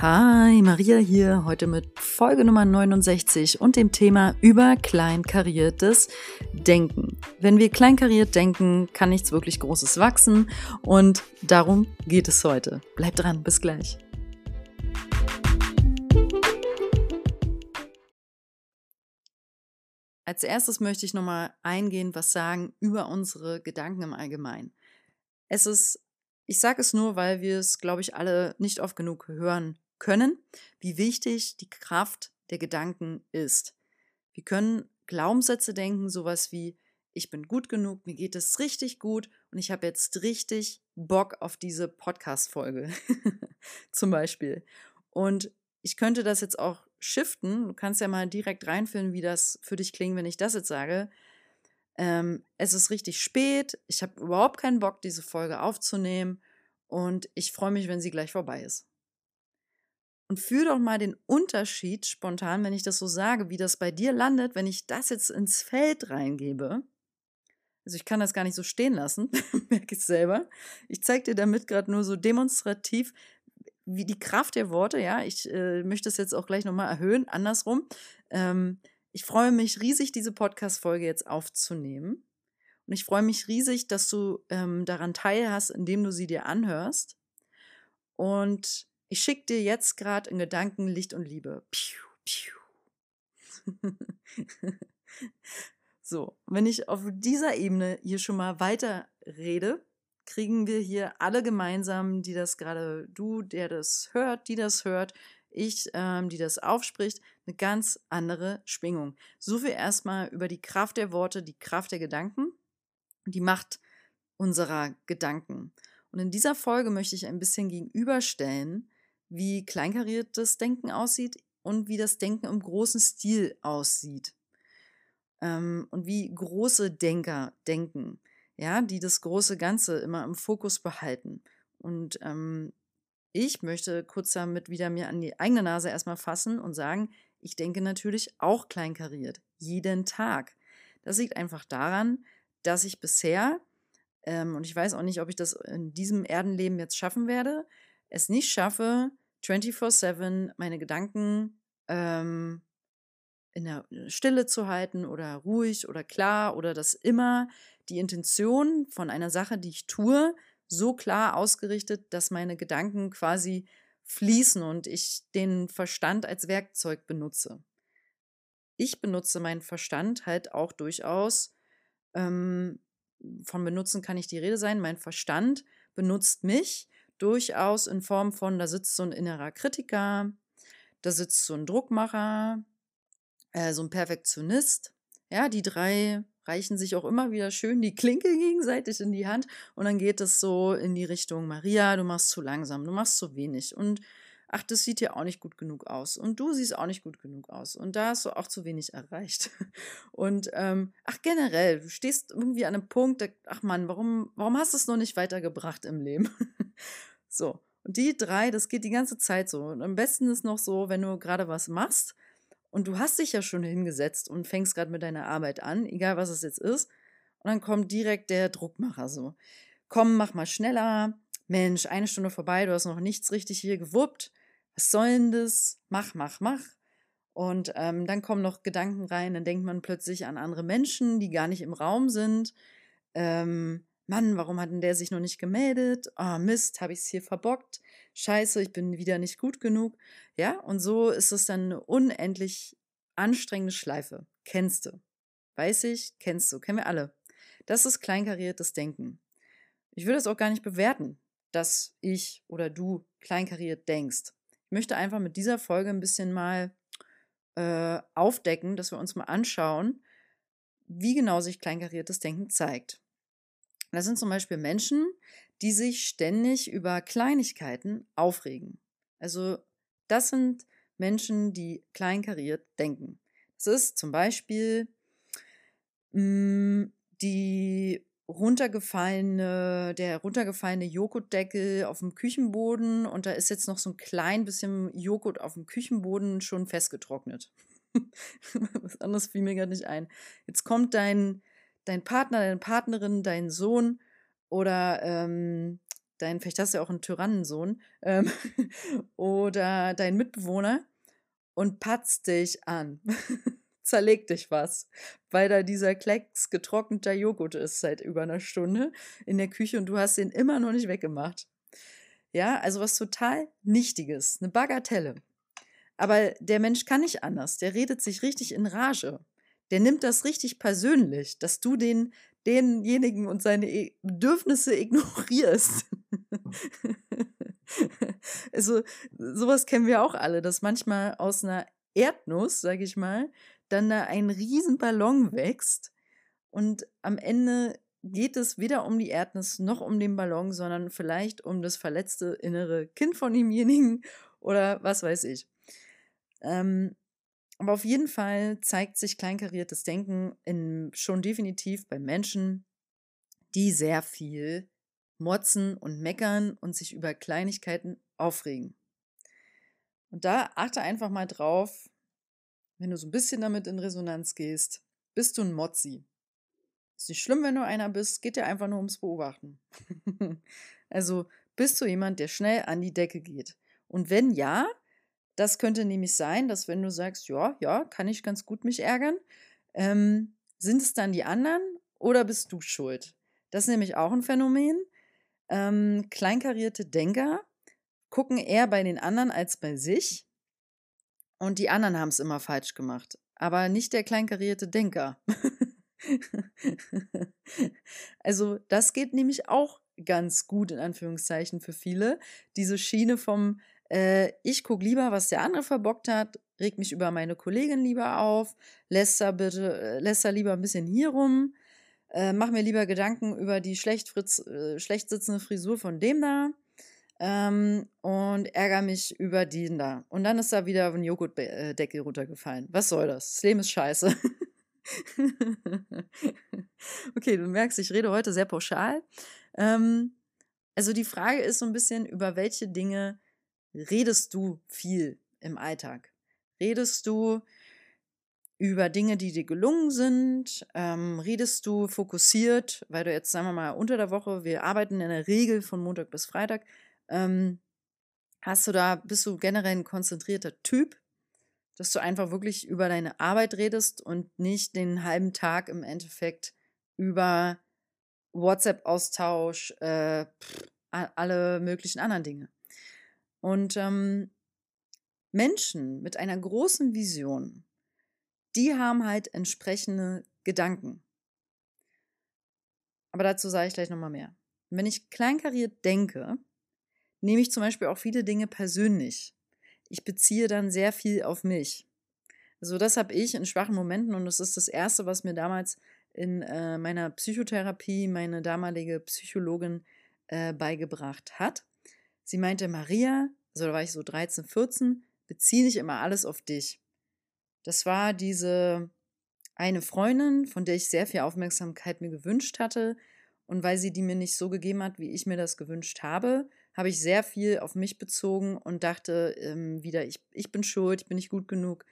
Hi, Maria hier, heute mit Folge Nummer 69 und dem Thema über kleinkariertes Denken. Wenn wir kleinkariert denken, kann nichts wirklich Großes wachsen und darum geht es heute. Bleibt dran, bis gleich. Als erstes möchte ich nochmal eingehen, was sagen über unsere Gedanken im Allgemeinen. Es ist ich sage es nur, weil wir es, glaube ich, alle nicht oft genug hören können, wie wichtig die Kraft der Gedanken ist. Wir können Glaubenssätze denken, sowas wie, ich bin gut genug, mir geht es richtig gut und ich habe jetzt richtig Bock auf diese Podcast-Folge. Zum Beispiel. Und ich könnte das jetzt auch shiften. Du kannst ja mal direkt reinfühlen, wie das für dich klingt, wenn ich das jetzt sage. Ähm, es ist richtig spät, ich habe überhaupt keinen Bock, diese Folge aufzunehmen und ich freue mich, wenn sie gleich vorbei ist. Und fühl doch mal den Unterschied spontan, wenn ich das so sage, wie das bei dir landet, wenn ich das jetzt ins Feld reingebe. Also ich kann das gar nicht so stehen lassen, merke ich selber. Ich zeige dir damit gerade nur so demonstrativ, wie die Kraft der Worte, ja, ich äh, möchte es jetzt auch gleich nochmal erhöhen, andersrum. Ähm, ich freue mich riesig, diese Podcast-Folge jetzt aufzunehmen. Und ich freue mich riesig, dass du ähm, daran teilhast, indem du sie dir anhörst. Und ich schicke dir jetzt gerade in Gedanken Licht und Liebe. Piu, piu. so, wenn ich auf dieser Ebene hier schon mal weiter rede, kriegen wir hier alle gemeinsam, die das gerade, du, der das hört, die das hört, ich, ähm, die das aufspricht, eine ganz andere Schwingung. So viel erstmal über die Kraft der Worte, die Kraft der Gedanken, die Macht unserer Gedanken. Und in dieser Folge möchte ich ein bisschen gegenüberstellen, wie kleinkariertes Denken aussieht und wie das Denken im großen Stil aussieht. Ähm, und wie große Denker denken, ja, die das große Ganze immer im Fokus behalten. Und ähm, ich möchte kurz damit wieder mir an die eigene Nase erstmal fassen und sagen, ich denke natürlich auch kleinkariert, jeden Tag. Das liegt einfach daran, dass ich bisher, ähm, und ich weiß auch nicht, ob ich das in diesem Erdenleben jetzt schaffen werde, es nicht schaffe, 24-7 meine Gedanken ähm, in der Stille zu halten oder ruhig oder klar oder dass immer die Intention von einer Sache, die ich tue, so klar ausgerichtet, dass meine Gedanken quasi fließen und ich den Verstand als Werkzeug benutze. Ich benutze meinen Verstand halt auch durchaus, ähm, von benutzen kann nicht die Rede sein, mein Verstand benutzt mich durchaus in Form von, da sitzt so ein innerer Kritiker, da sitzt so ein Druckmacher, äh, so ein Perfektionist. Ja, die drei reichen sich auch immer wieder schön die Klinke gegenseitig in die Hand und dann geht es so in die Richtung, Maria, du machst zu langsam, du machst zu wenig und ach, das sieht ja auch nicht gut genug aus und du siehst auch nicht gut genug aus und da hast du auch zu wenig erreicht. Und ähm, ach, generell, du stehst irgendwie an einem Punkt, ach Mann, warum, warum hast du es noch nicht weitergebracht im Leben? so. Und die drei, das geht die ganze Zeit so. Und am besten ist noch so, wenn du gerade was machst und du hast dich ja schon hingesetzt und fängst gerade mit deiner Arbeit an, egal was es jetzt ist. Und dann kommt direkt der Druckmacher so. Komm, mach mal schneller. Mensch, eine Stunde vorbei, du hast noch nichts richtig hier gewuppt. Was soll denn das? Mach, mach, mach. Und ähm, dann kommen noch Gedanken rein, dann denkt man plötzlich an andere Menschen, die gar nicht im Raum sind. Ähm, Mann, warum hat denn der sich noch nicht gemeldet? Oh, Mist, habe ich es hier verbockt? Scheiße, ich bin wieder nicht gut genug. Ja, und so ist es dann eine unendlich anstrengende Schleife. Kennst du? Weiß ich, kennst du, kennen wir alle. Das ist kleinkariertes Denken. Ich würde es auch gar nicht bewerten, dass ich oder du kleinkariert denkst. Ich möchte einfach mit dieser Folge ein bisschen mal äh, aufdecken, dass wir uns mal anschauen, wie genau sich kleinkariertes Denken zeigt. Das sind zum Beispiel Menschen, die sich ständig über Kleinigkeiten aufregen. Also das sind Menschen, die kleinkariert denken. Das ist zum Beispiel mh, mm, die runtergefallene, der runtergefallene Joghurtdeckel auf dem Küchenboden und da ist jetzt noch so ein klein bisschen Joghurt auf dem Küchenboden schon festgetrocknet. Was anderes fiel mir gerade nicht ein. Jetzt kommt dein, dein Partner, deine Partnerin, dein Sohn oder ähm, dein, vielleicht hast du ja auch einen Tyrannensohn ähm, oder dein Mitbewohner und patzt dich an. Zerlegt dich was, weil da dieser Klecks getrockneter Joghurt ist seit über einer Stunde in der Küche und du hast den immer noch nicht weggemacht. Ja, also was total Nichtiges, eine Bagatelle. Aber der Mensch kann nicht anders. Der redet sich richtig in Rage. Der nimmt das richtig persönlich, dass du den denjenigen und seine e-, Bedürfnisse ignorierst. also sowas kennen wir auch alle, dass manchmal aus einer Erdnuss, sage ich mal, dann da ein Riesenballon wächst und am Ende geht es weder um die Erdnuss noch um den Ballon, sondern vielleicht um das verletzte innere Kind von demjenigen oder was weiß ich. Ähm, aber auf jeden Fall zeigt sich kleinkariertes Denken in, schon definitiv bei Menschen, die sehr viel motzen und meckern und sich über Kleinigkeiten aufregen. Und da achte einfach mal drauf, wenn du so ein bisschen damit in Resonanz gehst, bist du ein Mozzi. Ist nicht schlimm, wenn du einer bist, geht dir einfach nur ums Beobachten. also bist du jemand, der schnell an die Decke geht. Und wenn ja, das könnte nämlich sein, dass wenn du sagst, ja, ja, kann ich ganz gut mich ärgern, ähm, sind es dann die anderen oder bist du schuld? Das ist nämlich auch ein Phänomen. Ähm, kleinkarierte Denker gucken eher bei den anderen als bei sich. Und die anderen haben es immer falsch gemacht. Aber nicht der kleinkarierte Denker. also das geht nämlich auch ganz gut in Anführungszeichen für viele. Diese Schiene vom äh, ich gucke lieber, was der andere verbockt hat, reg mich über meine Kollegin lieber auf, lässt er bitte, äh, lässt er lieber ein bisschen hier rum, äh, mach mir lieber Gedanken über die schlecht, fritz, äh, schlecht sitzende Frisur von dem da ähm, und ärgere mich über den da. Und dann ist da wieder ein Joghurtdeckel runtergefallen. Was soll das? Das Leben ist scheiße. okay, du merkst, ich rede heute sehr pauschal. Ähm, also die Frage ist so ein bisschen, über welche Dinge redest du viel im Alltag? Redest du über Dinge, die dir gelungen sind? Ähm, redest du fokussiert, weil du jetzt, sagen wir mal, unter der Woche, wir arbeiten in der Regel von Montag bis Freitag, ähm, hast du da, bist du generell ein konzentrierter Typ, dass du einfach wirklich über deine Arbeit redest und nicht den halben Tag im Endeffekt über WhatsApp-Austausch, äh, alle möglichen anderen Dinge. Und ähm, Menschen mit einer großen Vision, die haben halt entsprechende Gedanken. Aber dazu sage ich gleich nochmal mehr. wenn ich kleinkariert denke, nehme ich zum Beispiel auch viele Dinge persönlich. Ich beziehe dann sehr viel auf mich. Also das habe ich in schwachen Momenten und das ist das Erste, was mir damals in äh, meiner Psychotherapie meine damalige Psychologin äh, beigebracht hat. Sie meinte, Maria, also da war ich so 13, 14, beziehe nicht immer alles auf dich. Das war diese eine Freundin, von der ich sehr viel Aufmerksamkeit mir gewünscht hatte. Und weil sie die mir nicht so gegeben hat, wie ich mir das gewünscht habe, habe ich sehr viel auf mich bezogen und dachte ähm, wieder, ich, ich bin schuld, ich bin nicht gut genug,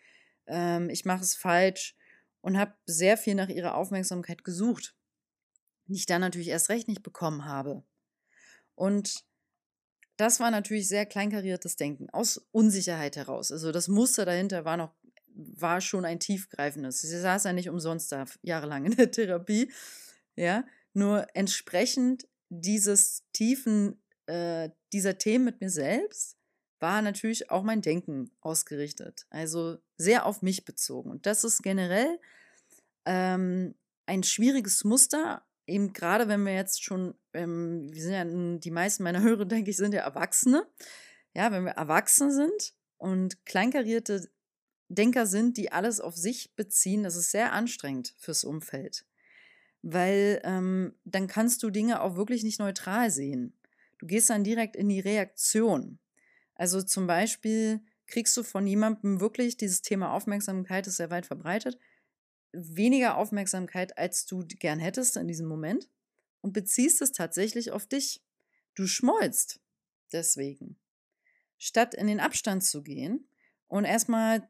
ähm, ich mache es falsch und habe sehr viel nach ihrer Aufmerksamkeit gesucht, die ich dann natürlich erst recht nicht bekommen habe. Und das war natürlich sehr kleinkariertes Denken, aus Unsicherheit heraus. Also das Muster dahinter war noch, war schon ein tiefgreifendes. Sie saß ja nicht umsonst da jahrelang in der Therapie. Ja, nur entsprechend dieses tiefen, äh, dieser Themen mit mir selbst war natürlich auch mein Denken ausgerichtet. Also sehr auf mich bezogen. Und das ist generell ähm, ein schwieriges Muster, eben gerade wenn wir jetzt schon, ähm, wir sind ja, die meisten meiner Hörer, denke ich, sind ja Erwachsene. Ja, wenn wir erwachsen sind und kleinkarierte Denker sind, die alles auf sich beziehen, das ist sehr anstrengend fürs Umfeld. Weil ähm, dann kannst du Dinge auch wirklich nicht neutral sehen. Du gehst dann direkt in die Reaktion. Also zum Beispiel kriegst du von jemandem wirklich dieses Thema Aufmerksamkeit, ist sehr weit verbreitet, weniger Aufmerksamkeit, als du gern hättest in diesem Moment und beziehst es tatsächlich auf dich. Du schmolzt deswegen. Statt in den Abstand zu gehen und erstmal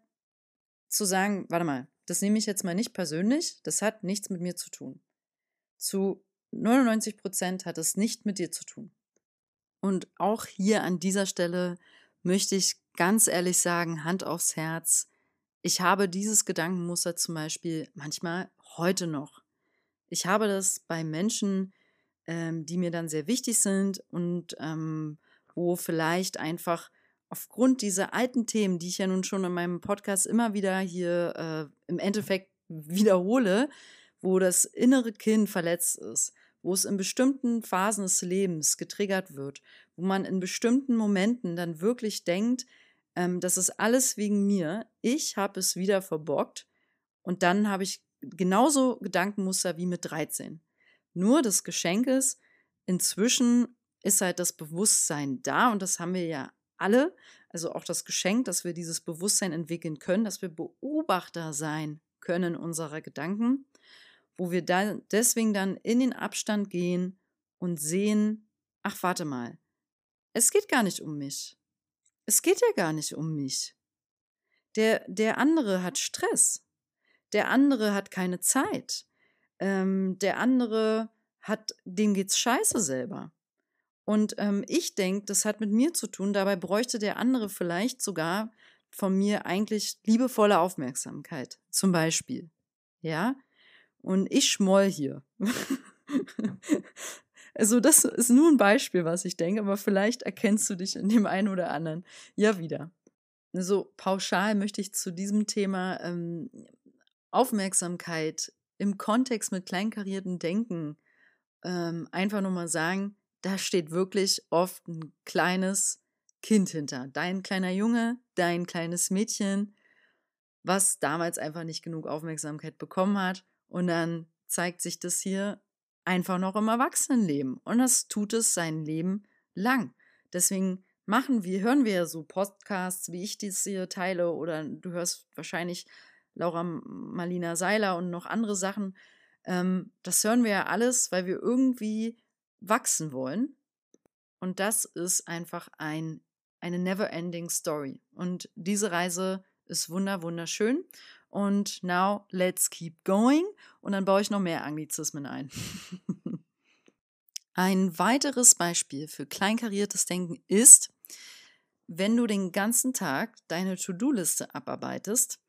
zu sagen, warte mal, das nehme ich jetzt mal nicht persönlich, das hat nichts mit mir zu tun. Zu 99 Prozent hat es nicht mit dir zu tun. Und auch hier an dieser Stelle möchte ich ganz ehrlich sagen, Hand aufs Herz, ich habe dieses Gedankenmuster zum Beispiel manchmal heute noch. Ich habe das bei Menschen, ähm, die mir dann sehr wichtig sind und ähm, wo vielleicht einfach aufgrund dieser alten Themen, die ich ja nun schon in meinem Podcast immer wieder hier äh, im Endeffekt wiederhole, wo das innere Kind verletzt ist, wo es in bestimmten Phasen des Lebens getriggert wird, wo man in bestimmten Momenten dann wirklich denkt, ähm, das ist alles wegen mir, ich habe es wieder verbockt und dann habe ich genauso Gedankenmuster wie mit 13. Nur das Geschenk ist, inzwischen ist halt das Bewusstsein da und das haben wir ja alle, also auch das Geschenk, dass wir dieses Bewusstsein entwickeln können, dass wir Beobachter sein können unserer Gedanken, wo wir dann deswegen dann in den Abstand gehen und sehen, ach warte mal, es geht gar nicht um mich. Es geht ja gar nicht um mich. Der, der andere hat Stress. Der andere hat keine Zeit. Ähm, der andere hat, dem geht's scheiße selber. Und ähm, ich denke, das hat mit mir zu tun. Dabei bräuchte der andere vielleicht sogar von mir eigentlich liebevolle Aufmerksamkeit. Zum Beispiel. Ja? Und ich schmoll hier. also, das ist nur ein Beispiel, was ich denke, aber vielleicht erkennst du dich in dem einen oder anderen ja wieder. So pauschal möchte ich zu diesem Thema ähm, Aufmerksamkeit im Kontext mit kleinkarierten Denken ähm, einfach nur mal sagen, da steht wirklich oft ein kleines Kind hinter. Dein kleiner Junge, dein kleines Mädchen, was damals einfach nicht genug Aufmerksamkeit bekommen hat. Und dann zeigt sich das hier einfach noch im Erwachsenenleben. Und das tut es sein Leben lang. Deswegen machen wir, hören wir ja so Podcasts, wie ich dies hier teile, oder du hörst wahrscheinlich Laura Marlina Seiler und noch andere Sachen. Ähm, das hören wir ja alles, weil wir irgendwie wachsen wollen. Und das ist einfach ein, eine never-ending Story. Und diese Reise ist wunder, wunderschön. Und now let's keep going. Und dann baue ich noch mehr Anglizismen ein. ein weiteres Beispiel für kleinkariertes Denken ist, wenn du den ganzen Tag deine To-Do-Liste abarbeitest,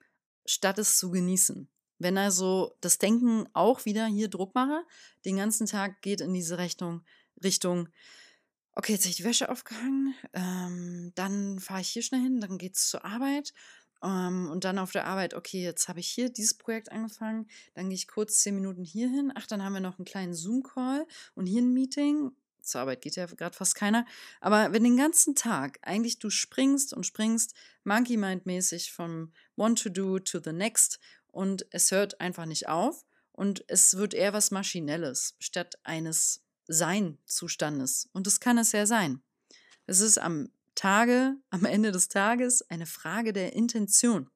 statt es zu genießen. Wenn also das Denken auch wieder hier Druck mache, den ganzen Tag geht in diese Richtung, Richtung, okay, jetzt habe ich die Wäsche aufgehangen, ähm, dann fahre ich hier schnell hin, dann geht es zur Arbeit ähm, und dann auf der Arbeit, okay, jetzt habe ich hier dieses Projekt angefangen, dann gehe ich kurz zehn Minuten hier hin, ach, dann haben wir noch einen kleinen Zoom-Call und hier ein Meeting. Zur Arbeit geht ja gerade fast keiner. Aber wenn den ganzen Tag eigentlich du springst und springst, Monkey Mind mäßig vom One to Do to the next und es hört einfach nicht auf und es wird eher was Maschinelles statt eines Sein-Zustandes. Und das kann es ja sein. Es ist am Tage, am Ende des Tages eine Frage der Intention.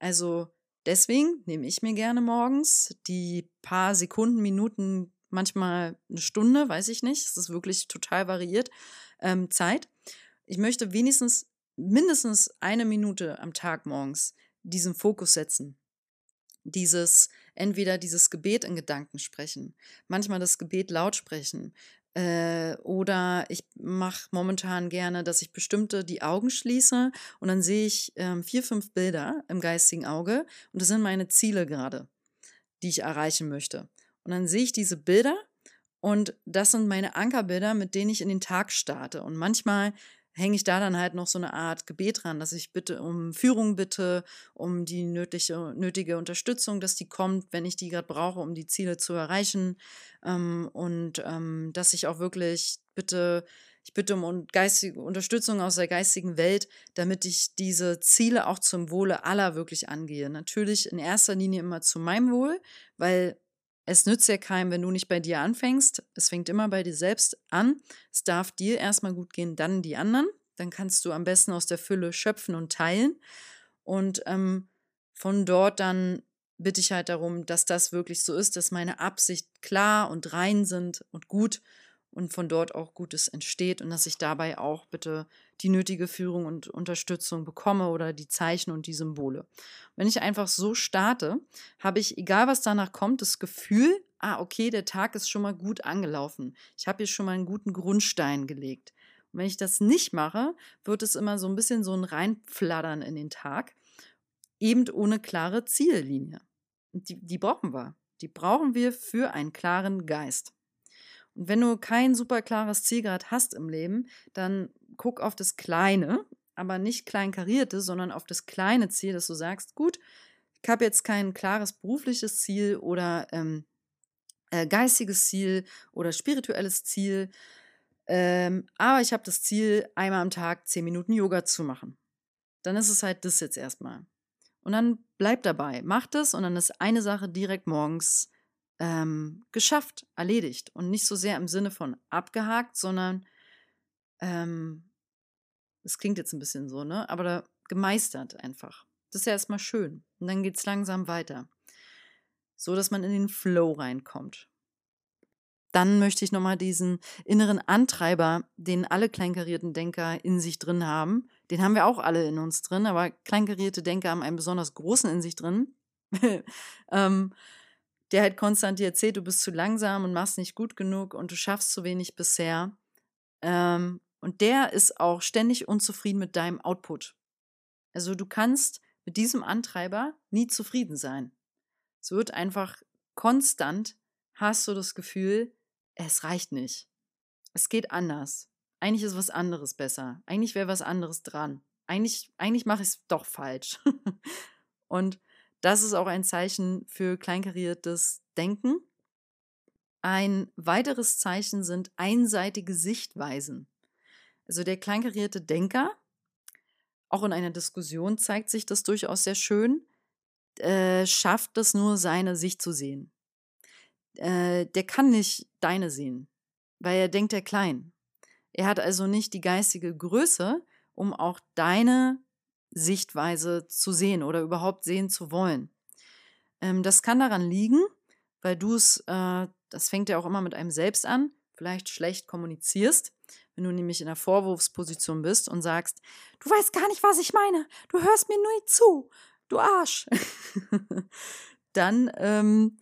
Also deswegen nehme ich mir gerne morgens die paar Sekunden, Minuten, manchmal eine Stunde, weiß ich nicht, es ist wirklich total variiert, ähm, Zeit. Ich möchte wenigstens mindestens eine Minute am Tag morgens diesen Fokus setzen dieses, entweder dieses Gebet in Gedanken sprechen, manchmal das Gebet laut sprechen. Äh, oder ich mache momentan gerne, dass ich bestimmte die Augen schließe und dann sehe ich äh, vier, fünf Bilder im geistigen Auge und das sind meine Ziele gerade, die ich erreichen möchte. Und dann sehe ich diese Bilder und das sind meine Ankerbilder, mit denen ich in den Tag starte. Und manchmal hänge ich da dann halt noch so eine Art Gebet dran, dass ich bitte um Führung bitte, um die nötige, nötige Unterstützung, dass die kommt, wenn ich die gerade brauche, um die Ziele zu erreichen. Ähm, und ähm, dass ich auch wirklich bitte, ich bitte um geistige Unterstützung aus der geistigen Welt, damit ich diese Ziele auch zum Wohle aller wirklich angehe. Natürlich in erster Linie immer zu meinem Wohl, weil es nützt ja keinem, wenn du nicht bei dir anfängst. Es fängt immer bei dir selbst an. Es darf dir erstmal gut gehen, dann die anderen. Dann kannst du am besten aus der Fülle schöpfen und teilen. Und ähm, von dort dann bitte ich halt darum, dass das wirklich so ist, dass meine Absicht klar und rein sind und gut und von dort auch Gutes entsteht und dass ich dabei auch bitte die nötige Führung und Unterstützung bekomme oder die Zeichen und die Symbole. Wenn ich einfach so starte, habe ich, egal was danach kommt, das Gefühl, ah, okay, der Tag ist schon mal gut angelaufen. Ich habe hier schon mal einen guten Grundstein gelegt. Und wenn ich das nicht mache, wird es immer so ein bisschen so ein Reinflattern in den Tag, eben ohne klare Ziellinie. Die, die brauchen wir. Die brauchen wir für einen klaren Geist. Und wenn du kein super klares Ziel gerade hast im Leben, dann guck auf das Kleine, aber nicht kleinkarierte, sondern auf das kleine Ziel, dass du sagst, gut, ich habe jetzt kein klares berufliches Ziel oder ähm, äh, geistiges Ziel oder spirituelles Ziel, ähm, aber ich habe das Ziel, einmal am Tag zehn Minuten Yoga zu machen. Dann ist es halt das jetzt erstmal. Und dann bleib dabei, mach das und dann ist eine Sache direkt morgens ähm, geschafft, erledigt. Und nicht so sehr im Sinne von abgehakt, sondern ähm, das klingt jetzt ein bisschen so, ne? Aber da gemeistert einfach. Das ist ja erstmal schön. Und dann geht es langsam weiter. So dass man in den Flow reinkommt. Dann möchte ich nochmal diesen inneren Antreiber, den alle kleinkarierten Denker in sich drin haben. Den haben wir auch alle in uns drin, aber kleinkarierte Denker haben einen besonders großen in sich drin. ähm, der halt konstant dir erzählt, du bist zu langsam und machst nicht gut genug und du schaffst zu wenig bisher. Ähm, und der ist auch ständig unzufrieden mit deinem Output. Also du kannst mit diesem Antreiber nie zufrieden sein. Es wird einfach konstant, hast du das Gefühl, es reicht nicht. Es geht anders. Eigentlich ist was anderes besser. Eigentlich wäre was anderes dran. Eigentlich, eigentlich mache ich es doch falsch. und das ist auch ein Zeichen für kleinkariertes Denken. Ein weiteres Zeichen sind einseitige Sichtweisen. Also der kleinkarierte Denker, auch in einer Diskussion zeigt sich das durchaus sehr schön, äh, schafft es nur, seine Sicht zu sehen. Äh, der kann nicht deine sehen, weil er denkt er klein. Er hat also nicht die geistige Größe, um auch deine Sichtweise zu sehen oder überhaupt sehen zu wollen. Ähm, das kann daran liegen, weil du es, äh, das fängt ja auch immer mit einem selbst an, vielleicht schlecht kommunizierst, wenn du nämlich in der Vorwurfsposition bist und sagst, du weißt gar nicht, was ich meine, du hörst mir nur zu, du Arsch. Dann ähm,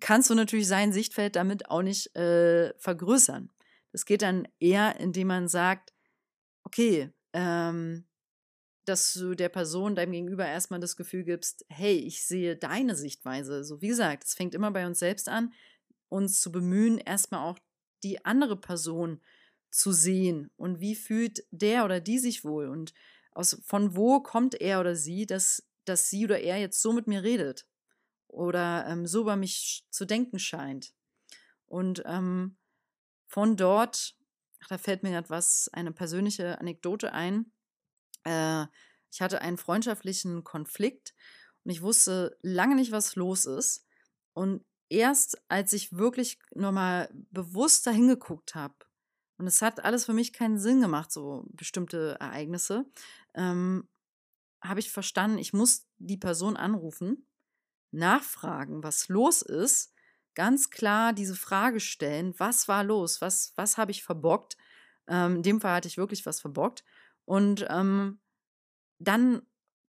kannst du natürlich sein Sichtfeld damit auch nicht äh, vergrößern. Das geht dann eher, indem man sagt, okay, ähm, dass du der Person, deinem Gegenüber erstmal das Gefühl gibst, hey, ich sehe deine Sichtweise. So wie gesagt, es fängt immer bei uns selbst an, uns zu bemühen, erstmal auch die andere Person zu sehen und wie fühlt der oder die sich wohl und aus, von wo kommt er oder sie, dass, dass sie oder er jetzt so mit mir redet oder ähm, so über mich zu denken scheint. Und ähm, von dort, ach, da fällt mir gerade was, eine persönliche Anekdote ein äh, ich hatte einen freundschaftlichen Konflikt und ich wusste lange nicht, was los ist. Und erst als ich wirklich nochmal bewusst dahin geguckt habe, und es hat alles für mich keinen Sinn gemacht, so bestimmte Ereignisse, ähm, habe ich verstanden, ich muss die Person anrufen, nachfragen, was los ist, ganz klar diese Frage stellen, was war los, was, was habe ich verbockt. Ähm, in dem Fall hatte ich wirklich was verbockt und ähm, dann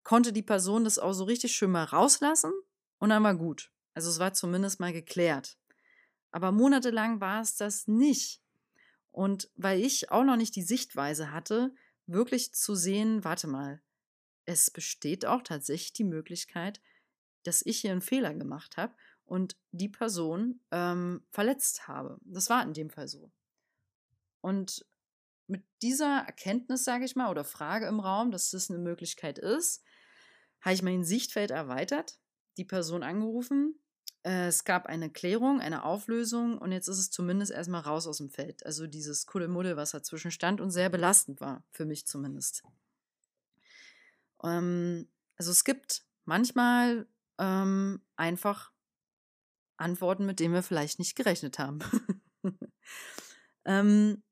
konnte die Person das auch so richtig schön mal rauslassen und dann war gut. Also es war zumindest mal geklärt. Aber monatelang war es das nicht. Und weil ich auch noch nicht die Sichtweise hatte, wirklich zu sehen, warte mal, es besteht auch tatsächlich die Möglichkeit, dass ich hier einen Fehler gemacht habe und die Person ähm, verletzt habe. Das war in dem Fall so. Und mit dieser Erkenntnis, sage ich mal, oder Frage im Raum, dass das eine Möglichkeit ist, habe ich mein Sichtfeld erweitert, die Person angerufen. Äh, es gab eine Klärung, eine Auflösung und jetzt ist es zumindest erstmal raus aus dem Feld. Also dieses Kuddelmuddel, was dazwischen stand und sehr belastend war, für mich zumindest. Ähm, also es gibt manchmal ähm, einfach Antworten, mit denen wir vielleicht nicht gerechnet haben. ähm,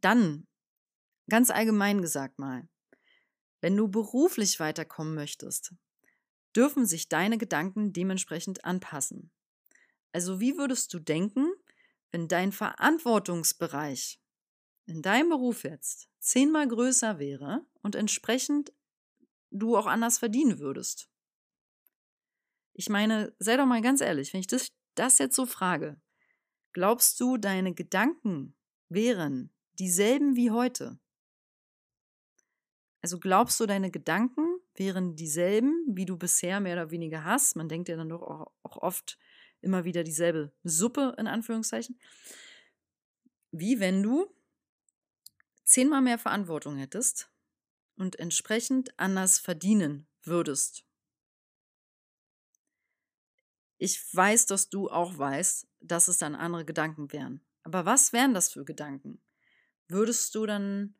dann, ganz allgemein gesagt mal, wenn du beruflich weiterkommen möchtest, dürfen sich deine Gedanken dementsprechend anpassen. Also wie würdest du denken, wenn dein Verantwortungsbereich in deinem Beruf jetzt zehnmal größer wäre und entsprechend du auch anders verdienen würdest. Ich meine, sei doch mal ganz ehrlich, wenn ich das, das jetzt so frage, glaubst du, deine Gedanken wären dieselben wie heute? Also glaubst du, deine Gedanken wären dieselben, wie du bisher mehr oder weniger hast? Man denkt ja dann doch auch, oft immer wieder dieselbe Suppe in Anführungszeichen. Wie wenn du zehnmal mehr Verantwortung hättest und entsprechend anders verdienen würdest. Ich weiß, dass du auch weißt, dass es dann andere Gedanken wären. Aber was wären das für Gedanken? Würdest du dann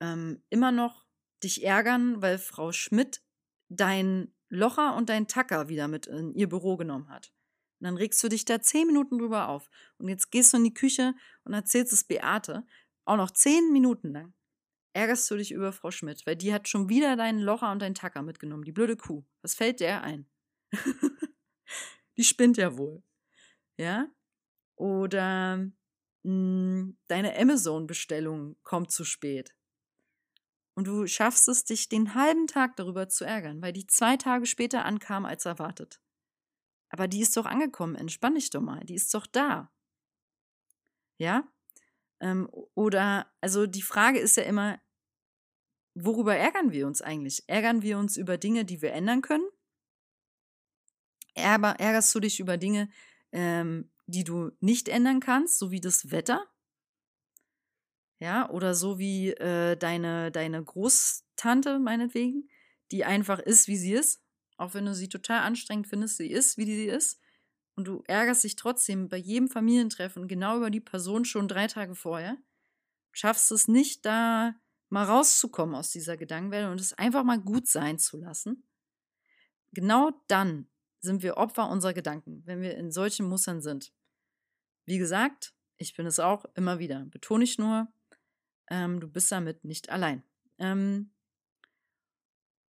ähm, immer noch dich ärgern, weil Frau Schmidt dein Locher und dein Tacker wieder mit in ihr Büro genommen hat? Und dann regst du dich da zehn Minuten drüber auf. Und jetzt gehst du in die Küche und erzählst es Beate, auch noch zehn Minuten lang. Ärgerst du dich über Frau Schmidt, weil die hat schon wieder deinen Locher und deinen Tacker mitgenommen, die blöde Kuh. Was fällt der ein? die spinnt ja wohl. Ja? Oder hm, deine Amazon-Bestellung kommt zu spät. Und du schaffst es, dich den halben Tag darüber zu ärgern, weil die zwei Tage später ankam als erwartet. Aber die ist doch angekommen, entspann dich doch mal, die ist doch da. Ja? Ähm, oder, also die Frage ist ja immer, worüber ärgern wir uns eigentlich? Ärgern wir uns über Dinge, die wir ändern können? Ärger, ärgerst du dich über Dinge, ähm, die du nicht ändern kannst, so wie das Wetter? Ja, oder so wie äh, deine, deine Großtante, meinetwegen, die einfach ist, wie sie ist. Auch wenn du sie total anstrengend findest, sie ist, wie sie ist. Und du ärgerst dich trotzdem bei jedem Familientreffen genau über die Person schon drei Tage vorher. Schaffst es nicht, da mal rauszukommen aus dieser Gedankenwelt und es einfach mal gut sein zu lassen. Genau dann sind wir Opfer unserer Gedanken, wenn wir in solchen Mustern sind. Wie gesagt, ich bin es auch immer wieder. Betone ich nur, ähm, du bist damit nicht allein. Ähm,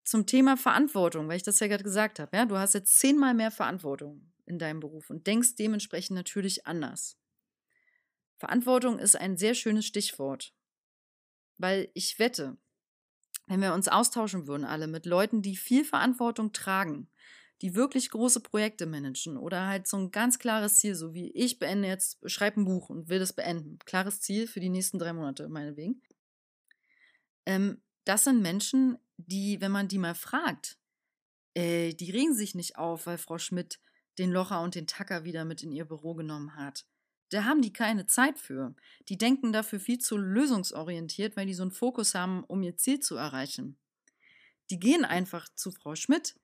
zum Thema Verantwortung, weil ich das ja gerade gesagt habe. Ja, du hast jetzt zehnmal mehr Verantwortung in deinem Beruf und denkst dementsprechend natürlich anders. Verantwortung ist ein sehr schönes Stichwort, weil ich wette, wenn wir uns austauschen würden, alle mit Leuten, die viel Verantwortung tragen, die wirklich große Projekte managen oder halt so ein ganz klares Ziel, so wie ich beende jetzt, schreibe ein Buch und will das beenden. Klares Ziel für die nächsten drei Monate, meinetwegen. Ähm, das sind Menschen, die, wenn man die mal fragt, äh, die regen sich nicht auf, weil Frau Schmidt den Locher und den Tacker wieder mit in ihr Büro genommen hat. Da haben die keine Zeit für. Die denken dafür viel zu lösungsorientiert, weil die so einen Fokus haben, um ihr Ziel zu erreichen. Die gehen einfach zu Frau Schmidt,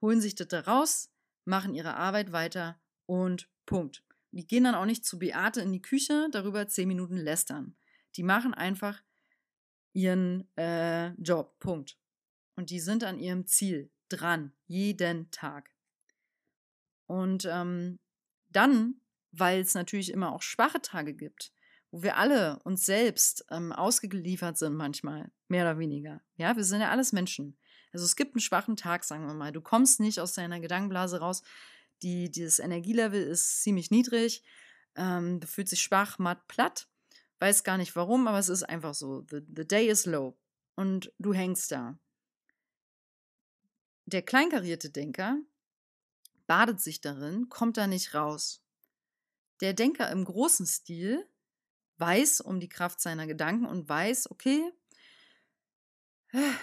holen sich das da raus, machen ihre Arbeit weiter und Punkt. Die gehen dann auch nicht zu Beate in die Küche, darüber zehn Minuten lästern. Die machen einfach ihren äh, Job. Punkt. Und die sind an ihrem Ziel dran, jeden Tag. Und ähm, dann, weil es natürlich immer auch schwache Tage gibt, wo wir alle uns selbst ähm, ausgeliefert sind manchmal, mehr oder weniger. Ja, wir sind ja alles Menschen. Also es gibt einen schwachen Tag, sagen wir mal. Du kommst nicht aus deiner Gedankenblase raus. Die, dieses Energielevel ist ziemlich niedrig. Ähm, du fühlst dich schwach, matt, platt. Weiß gar nicht warum, aber es ist einfach so. The, the day is low. Und du hängst da. Der kleinkarierte Denker badet sich darin, kommt da nicht raus. Der Denker im großen Stil weiß um die Kraft seiner Gedanken und weiß, okay,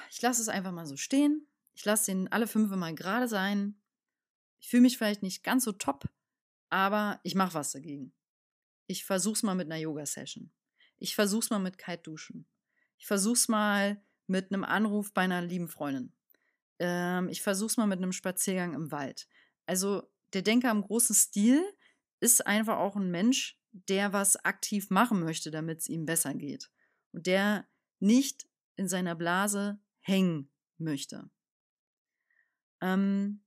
ich lasse es einfach mal so stehen. Ich lasse den alle fünf mal gerade sein. Ich fühle mich vielleicht nicht ganz so top, aber ich mache was dagegen. Ich versuch's mal mit einer Yoga-Session. Ich versuch's mal mit Kite-Duschen. Ich versuch's mal mit einem Anruf bei einer lieben Freundin. Ähm, ich versuch's mal mit einem Spaziergang im Wald. Also der Denker im großen Stil ist einfach auch ein Mensch, der was aktiv machen möchte, damit es ihm besser geht. Und der nicht in seiner Blase hängen möchte. Ähm,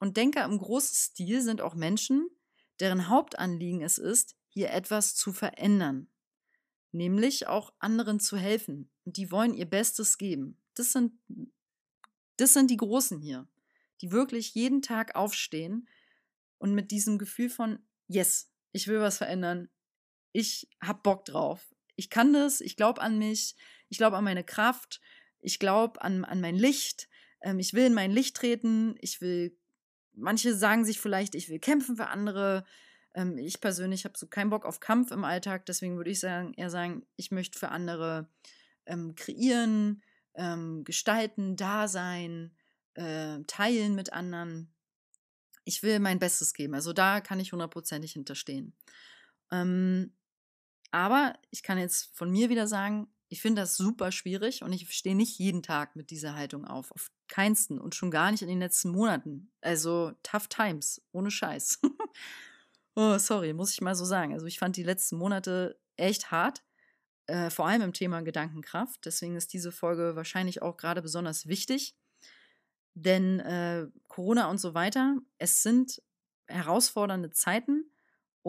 und Denker im großen Stil sind auch Menschen, deren Hauptanliegen es ist, hier etwas zu verändern. Nämlich auch anderen zu helfen. Und die wollen ihr Bestes geben. Das sind, das sind die Großen hier die wirklich jeden Tag aufstehen und mit diesem Gefühl von, yes, ich will was verändern, ich habe Bock drauf. Ich kann das, ich glaube an mich, ich glaube an meine Kraft, ich glaube an, an mein Licht, ähm, ich will in mein Licht treten, ich will, manche sagen sich vielleicht, ich will kämpfen für andere. Ähm, ich persönlich habe so keinen Bock auf Kampf im Alltag, deswegen würde ich sagen, eher sagen, ich möchte für andere ähm, kreieren, ähm, gestalten, da sein, äh, teilen mit anderen. Ich will mein Bestes geben. Also da kann ich hundertprozentig hinterstehen. Ähm, aber ich kann jetzt von mir wieder sagen, ich finde das super schwierig und ich stehe nicht jeden Tag mit dieser Haltung auf. Auf keinsten und schon gar nicht in den letzten Monaten. Also tough times, ohne Scheiß. oh, sorry, muss ich mal so sagen. Also ich fand die letzten Monate echt hart, äh, vor allem im Thema Gedankenkraft. Deswegen ist diese Folge wahrscheinlich auch gerade besonders wichtig. Denn äh, Corona und so weiter, es sind herausfordernde Zeiten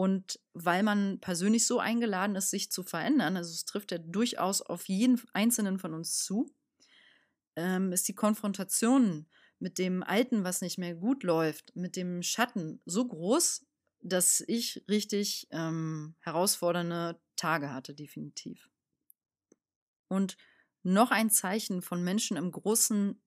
und weil man persönlich so eingeladen ist, sich zu verändern, also es trifft ja durchaus auf jeden Einzelnen von uns zu, ähm, ist die Konfrontation mit dem Alten, was nicht mehr gut läuft, mit dem Schatten so groß, dass ich richtig ähm, herausfordernde Tage hatte, definitiv. Und noch ein Zeichen von Menschen im großen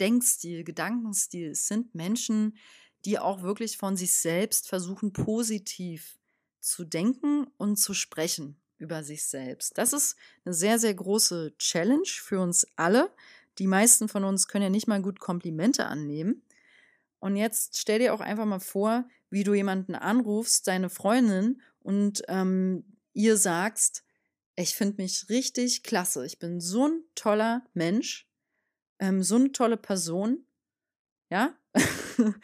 Denkstil, Gedankenstil sind Menschen, die auch wirklich von sich selbst versuchen, positiv zu denken und zu sprechen über sich selbst. Das ist eine sehr, sehr große Challenge für uns alle. Die meisten von uns können ja nicht mal gut Komplimente annehmen. Und jetzt stell dir auch einfach mal vor, wie du jemanden anrufst, deine Freundin, und ähm, ihr sagst, ich finde mich richtig klasse. Ich bin so ein toller Mensch, ähm, so eine tolle Person. Ja,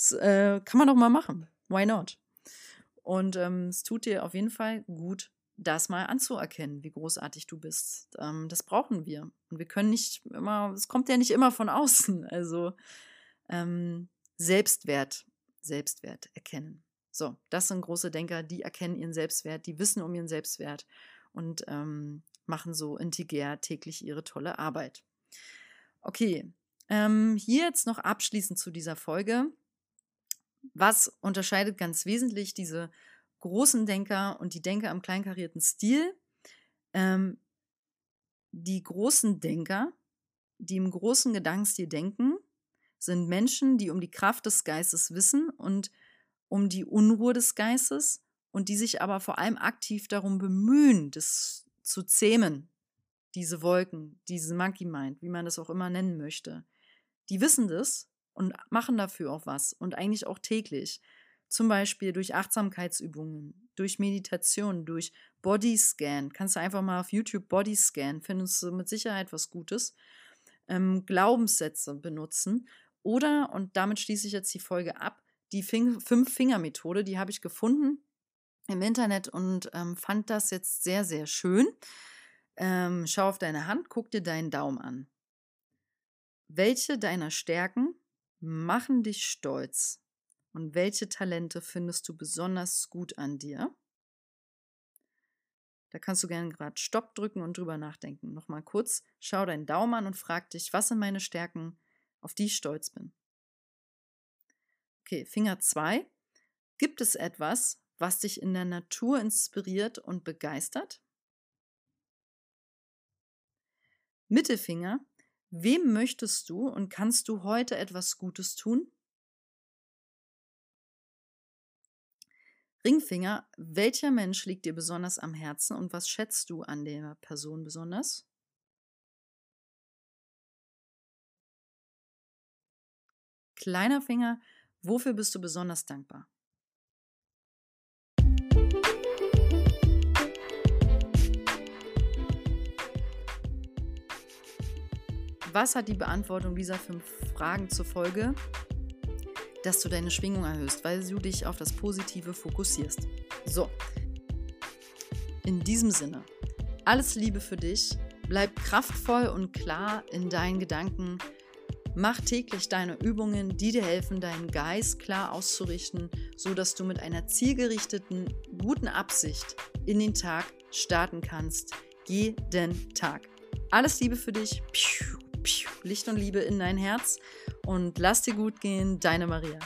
das äh, kann man doch mal machen. Why not? Und ähm, es tut dir auf jeden Fall gut, das mal anzuerkennen, wie großartig du bist. Ähm, das brauchen wir. Und wir können nicht immer, es kommt ja nicht immer von außen. Also ähm, Selbstwert, Selbstwert erkennen. So, das sind große Denker, die erkennen ihren Selbstwert, die wissen um ihren Selbstwert und ähm, machen so integer täglich ihre tolle Arbeit. Okay, ähm, hier jetzt noch abschließend zu dieser Folge. Was unterscheidet ganz wesentlich diese großen Denker und die Denker im kleinkarierten Stil? Ähm, die großen Denker, die im großen Gedankenstil denken, sind Menschen, die um die Kraft des Geistes wissen und um die Unruhe des Geistes und die sich aber vor allem aktiv darum bemühen, das zu zähmen, diese Wolken, diese Monkey Mind, wie man das auch immer nennen möchte. Die wissen das und machen dafür auch was und eigentlich auch täglich. Zum Beispiel durch Achtsamkeitsübungen, durch Meditation, durch Bodyscan. Kannst du einfach mal auf YouTube Bodyscan, findest du mit Sicherheit was Gutes. Ähm, Glaubenssätze benutzen. Oder, und damit schließe ich jetzt die Folge ab, die Fünf-Finger-Methode, die habe ich gefunden im Internet und ähm, fand das jetzt sehr, sehr schön. Ähm, schau auf deine Hand, guck dir deinen Daumen an. Welche deiner Stärken machen dich stolz? Und welche Talente findest du besonders gut an dir? Da kannst du gerne gerade Stopp drücken und drüber nachdenken. Nochmal kurz, schau deinen Daumen an und frag dich, was sind meine Stärken, auf die ich stolz bin. Okay, Finger 2. Gibt es etwas, was dich in der Natur inspiriert und begeistert? Mittelfinger. Wem möchtest du und kannst du heute etwas Gutes tun? Ringfinger, welcher Mensch liegt dir besonders am Herzen und was schätzt du an der Person besonders? Kleiner Finger, wofür bist du besonders dankbar? Was hat die Beantwortung dieser fünf Fragen zur Folge? Dass du deine Schwingung erhöhst, weil du dich auf das Positive fokussierst. So, in diesem Sinne, alles Liebe für dich, bleib kraftvoll und klar in deinen Gedanken, mach täglich deine Übungen, die dir helfen, deinen Geist klar auszurichten, sodass du mit einer zielgerichteten, guten Absicht in den Tag starten kannst, jeden Tag. Alles Liebe für dich. Licht und Liebe in dein Herz und lass dir gut gehen, deine Maria.